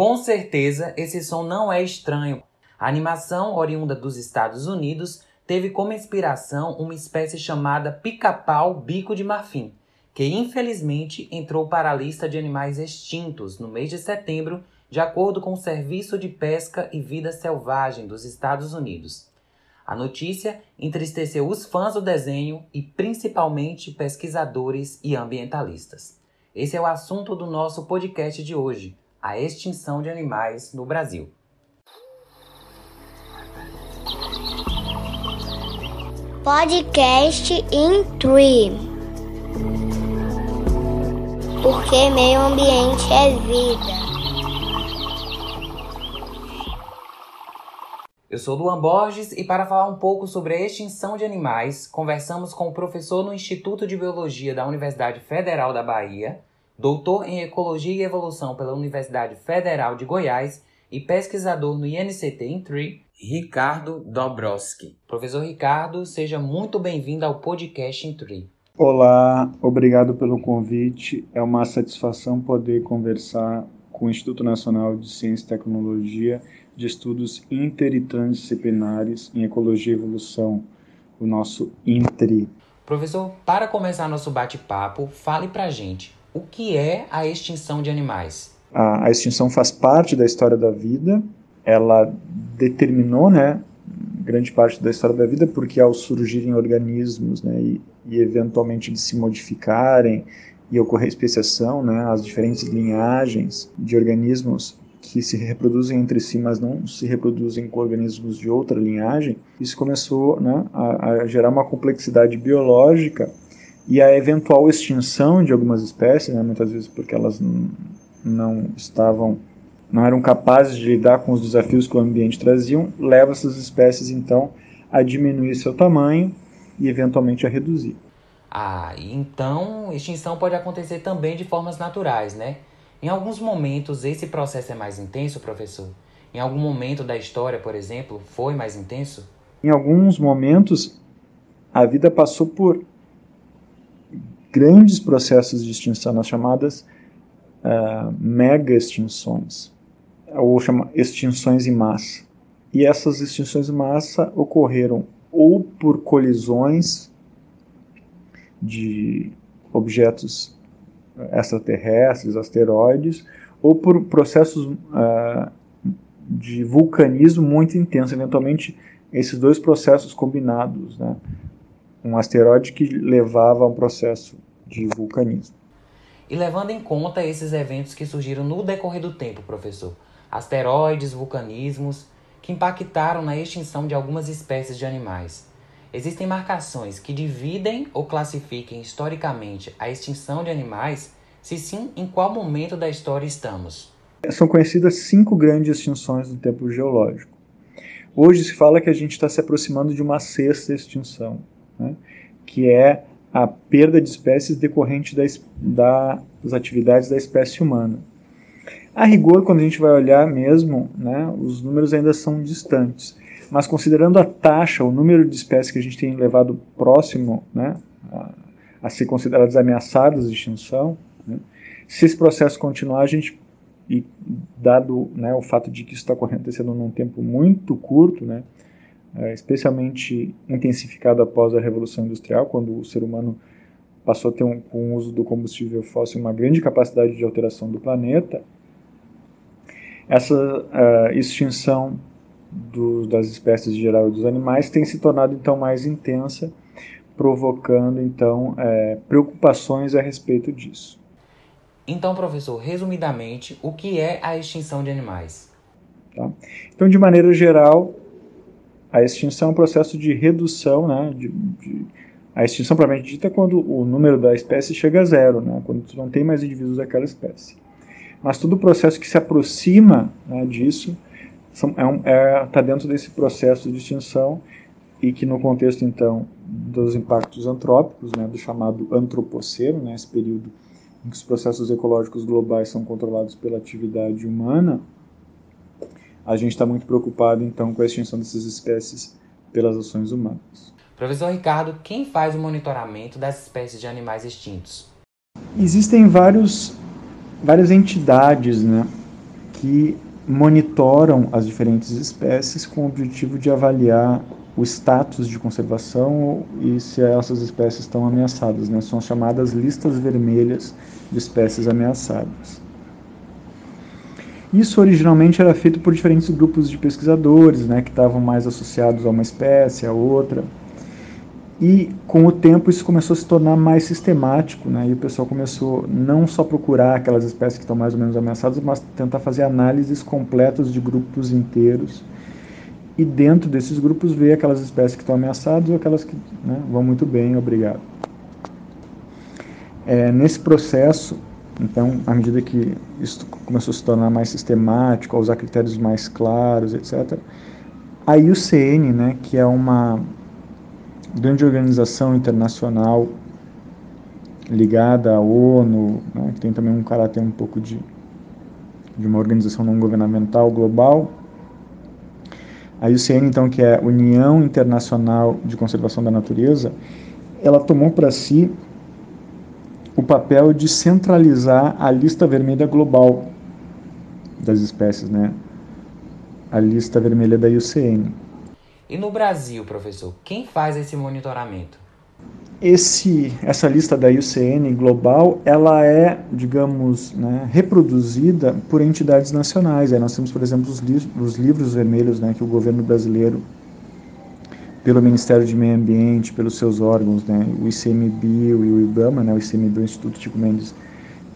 Com certeza, esse som não é estranho. A animação oriunda dos Estados Unidos teve como inspiração uma espécie chamada pica-pau bico de marfim, que infelizmente entrou para a lista de animais extintos no mês de setembro, de acordo com o Serviço de Pesca e Vida Selvagem dos Estados Unidos. A notícia entristeceu os fãs do desenho e principalmente pesquisadores e ambientalistas. Esse é o assunto do nosso podcast de hoje: a extinção de animais no Brasil. Podcast in Tree. Porque meio ambiente é vida. Eu sou Luan Borges e para falar um pouco sobre a extinção de animais, conversamos com o professor no Instituto de Biologia da Universidade Federal da Bahia, doutor em Ecologia e Evolução pela Universidade Federal de Goiás e pesquisador no INCT Intree, Ricardo Dobrowski. Professor Ricardo, seja muito bem-vindo ao podcast Intree. Olá, obrigado pelo convite. É uma satisfação poder conversar com o Instituto Nacional de Ciência e Tecnologia de estudos inter e transdisciplinares em ecologia e evolução, o nosso INTRI. Professor, para começar nosso bate-papo, fale para a gente o que é a extinção de animais. A, a, extinção faz parte da história da vida, ela determinou, né, grande parte da história da vida, porque ao surgirem organismos, né, e, e eventualmente eles se modificarem e ocorrer especiação, né, as diferentes linhagens de organismos que se reproduzem entre si, mas não se reproduzem com organismos de outra linhagem, isso começou né, a, a, gerar uma complexidade biológica e a eventual extinção de algumas espécies, né, muitas vezes porque elas não estavam, não eram capazes de lidar com os desafios que o ambiente traziam, leva essas espécies então a diminuir seu tamanho e eventualmente a reduzir. Ah, então extinção pode acontecer também de formas naturais, né? Em alguns momentos esse processo é mais intenso, professor? Em algum momento da história, por exemplo, foi mais intenso? Em alguns momentos a vida passou por grandes processos de extinção, as chamadas uh, mega extinções, ou chama extinções em massa. E essas extinções em massa ocorreram ou por colisões de objetos extraterrestres, asteroides, ou por processos uh, de vulcanismo muito intenso, eventualmente esses dois processos combinados, né? Um asteroide que levava a um processo de vulcanismo. E levando em conta esses eventos que surgiram no decorrer do tempo, professor, asteroides, vulcanismos, que impactaram na extinção de algumas espécies de animais, Existem marcações que dividem ou classifiquem historicamente a extinção de animais? Se sim, em qual momento da história estamos? São conhecidas cinco grandes extinções do tempo geológico. Hoje se fala que a gente está se aproximando de uma sexta extinção, né? que é a perda de espécies decorrente das, das atividades da espécie humana. A rigor, quando a gente vai olhar mesmo, né, os números ainda são distantes mas considerando a taxa, o número de espécies que a gente tem levado próximo né, a, a ser consideradas ameaçadas de extinção, né, se esse processo continuar, a gente, e dado né, o fato de que isso está acontecendo num tempo muito curto, né, especialmente intensificado após a Revolução Industrial, quando o ser humano passou a ter, um, com o uso do combustível fóssil, uma grande capacidade de alteração do planeta, essa uh, extinção do, das espécies em geral e dos animais tem se tornado então mais intensa, provocando então é, preocupações a respeito disso. Então, professor, resumidamente, o que é a extinção de animais? Tá? Então, de maneira geral, a extinção é um processo de redução, né, de, de, a extinção propriamente dita é quando o número da espécie chega a zero, né, quando não tem mais indivíduos daquela espécie. Mas todo o processo que se aproxima né, disso está é um, é, tá dentro desse processo de extinção e que no contexto então dos impactos antrópicos, né, do chamado antropoceno, né, esse período em que os processos ecológicos globais são controlados pela atividade humana, a gente está muito preocupado então com a extinção dessas espécies pelas ações humanas. Professor Ricardo, quem faz o monitoramento das espécies de animais extintos? Existem vários, várias entidades, né, que monitoram as diferentes espécies com o objetivo de avaliar o status de conservação e se essas espécies estão ameaçadas. Né? São chamadas listas vermelhas de espécies ameaçadas. Isso originalmente era feito por diferentes grupos de pesquisadores, né, que estavam mais associados a uma espécie, a outra. E com o tempo isso começou a se tornar mais sistemático, né, e o pessoal começou não só procurar aquelas espécies que estão mais ou menos ameaçadas, mas tentar fazer análises completas de grupos inteiros. E dentro desses grupos ver aquelas espécies que estão ameaçadas ou aquelas que né, vão muito bem, obrigado. É, nesse processo, então, à medida que isso começou a se tornar mais sistemático, a usar critérios mais claros, etc., a IUCN, né, que é uma grande organização internacional ligada à ONU, né, que tem também um caráter um pouco de, de uma organização não governamental global. A IUCN, então, que é a União Internacional de Conservação da Natureza, ela tomou para si papel de centralizar a lista vermelha global das espécies, né? A lista vermelha da IUCN. E no Brasil, professor, quem faz esse monitoramento? Esse, essa lista da IUCN global, ela é, digamos, né, reproduzida por entidades nacionais. Aí nós temos, por exemplo, os, li os livros vermelhos, né, que o governo brasileiro pelo Ministério de Meio Ambiente, pelos seus órgãos, né, o ICMBio e o IBAMA, né, o ICMBio, Instituto Chico Mendes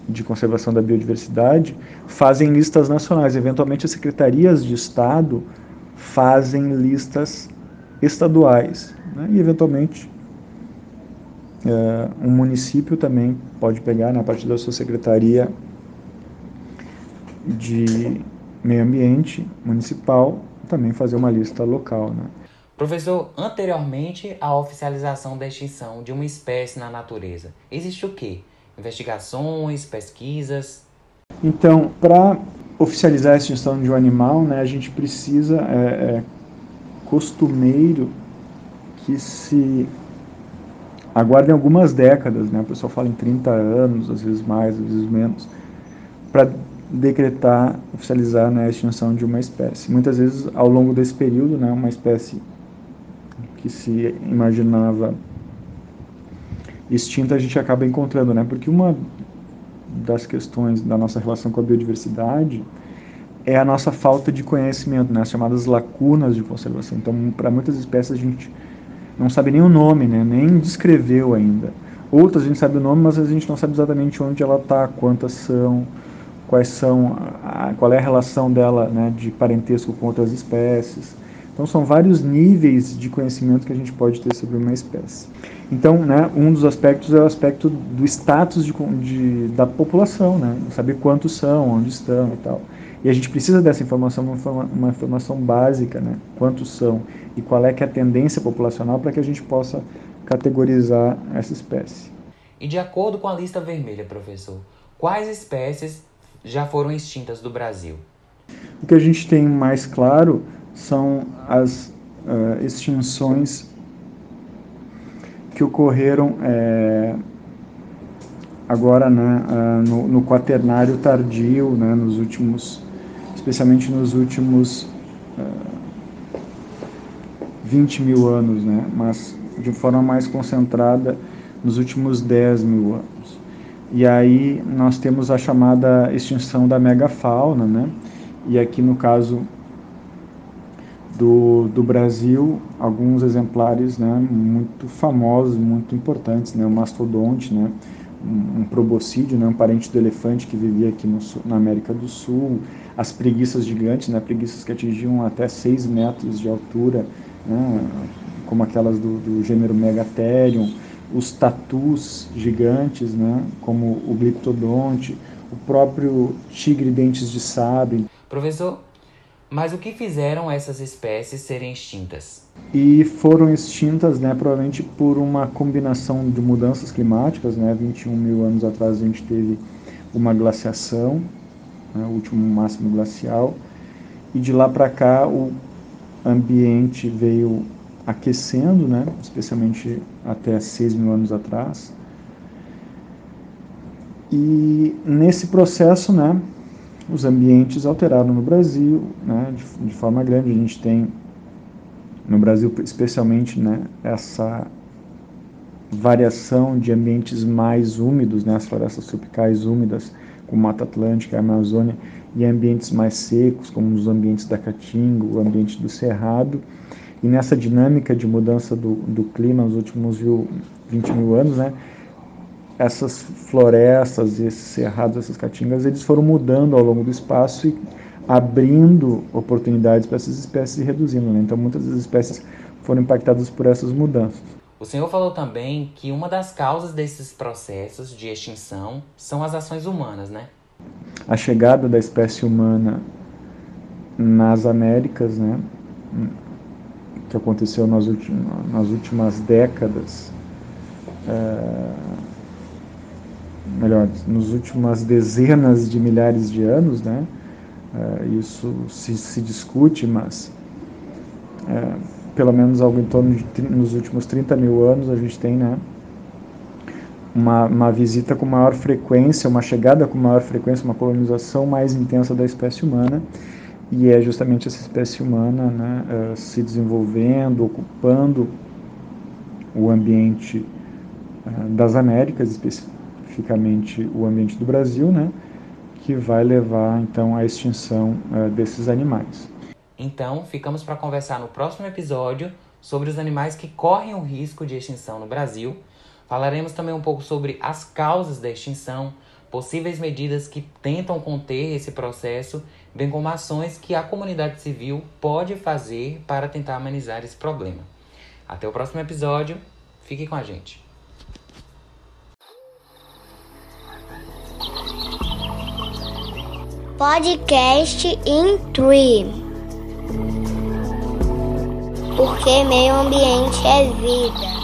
de Conservação da Biodiversidade, fazem listas nacionais. Eventualmente, as secretarias de Estado fazem listas estaduais. Né, e, eventualmente, é, um município também pode pegar, né, a partir da sua secretaria de meio ambiente municipal, também fazer uma lista local. Né. Professor, anteriormente à oficialização da extinção de uma espécie na natureza, existe o quê? Investigações, pesquisas? Então, para oficializar a extinção de um animal, né, a gente precisa, é, é costumeiro que se aguardem algumas décadas, né, o pessoal fala em 30 anos, às vezes mais, às vezes menos, para decretar, oficializar né, a extinção de uma espécie. Muitas vezes, ao longo desse período, né, uma espécie que se imaginava extinta a gente acaba encontrando, né? Porque uma das questões da nossa relação com a biodiversidade é a nossa falta de conhecimento, né? As chamadas lacunas de conservação. Então, para muitas espécies a gente não sabe nem o nome, né? Nem descreveu ainda. Outras a gente sabe o nome, mas a gente não sabe exatamente onde ela está, quantas são, quais são, a, qual é a relação dela, né? De parentesco com outras espécies. Então são vários níveis de conhecimento que a gente pode ter sobre uma espécie. Então, né, um dos aspectos é o aspecto do status de, de, da população, né, saber quantos são, onde estão e tal. E a gente precisa dessa informação, uma, uma informação básica, né, quantos são e qual é que é a tendência populacional para que a gente possa categorizar essa espécie. E de acordo com a lista vermelha, professor, quais espécies já foram extintas do Brasil? O que a gente tem mais claro são as uh, extinções que ocorreram é, agora né, uh, no, no, quaternário tardio, né, nos últimos, especialmente nos últimos uh, 20 mil anos, né, mas de forma mais concentrada nos últimos 10 mil anos. E aí nós temos a chamada extinção da megafauna, né, e aqui no caso do, do Brasil, alguns exemplares né, muito famosos, muito importantes, né, o mastodonte, né, um, um proboscídeo, né, um parente do elefante que vivia aqui no, na América do Sul, as preguiças gigantes, né, preguiças que atingiam até 6 metros de altura, né, como aquelas do, do gênero Megatherium, os tatus gigantes, né, como o gliptodonte, o próprio tigre dentes de sabre. Professor, mas o que fizeram essas espécies serem extintas? E foram extintas, né, provavelmente por uma combinação de mudanças climáticas, né, 21 mil anos atrás a gente teve uma glaciação, né, o último máximo glacial, e de lá para cá o ambiente veio aquecendo, né, especialmente até 6 mil anos atrás. E nesse processo, né, os ambientes alteraram no Brasil, né, de, de, forma grande. A gente tem no Brasil, especialmente, né, essa variação de ambientes mais úmidos, né, as florestas tropicais úmidas, como Mata Atlântica, Amazônia, e ambientes mais secos, como os ambientes da Caatinga, o ambiente do Cerrado. E nessa dinâmica de mudança do, do clima nos últimos 20 mil anos, né, essas florestas, esses cerrados, essas caatingas, eles foram mudando ao longo do espaço e abrindo oportunidades para essas espécies e reduzindo. Né? Então, muitas das espécies foram impactadas por essas mudanças. O senhor falou também que uma das causas desses processos de extinção são as ações humanas, né? A chegada da espécie humana nas Américas, né, que aconteceu nas, últimas, décadas, é, melhor, nas últimas dezenas de milhares de anos, né, é, isso se, se discute, mas é, pelo menos algo em torno de nos últimos 30 mil anos a gente tem né, uma, uma visita com maior frequência, uma chegada com maior frequência, uma colonização mais intensa da espécie humana. E é justamente essa espécie humana né, uh, se desenvolvendo, ocupando o ambiente das Américas, especificamente o ambiente do Brasil, né, que vai levar então à extinção uh, desses animais. Então, ficamos para conversar no próximo episódio sobre os animais que correm o risco de extinção no Brasil. Falaremos também um pouco sobre as causas da extinção, possíveis medidas que tentam conter esse processo, bem como ações que a comunidade civil pode fazer para tentar amenizar esse problema. Até o próximo episódio, fique com a gente. Podcast in Tree porque meio ambiente é vida.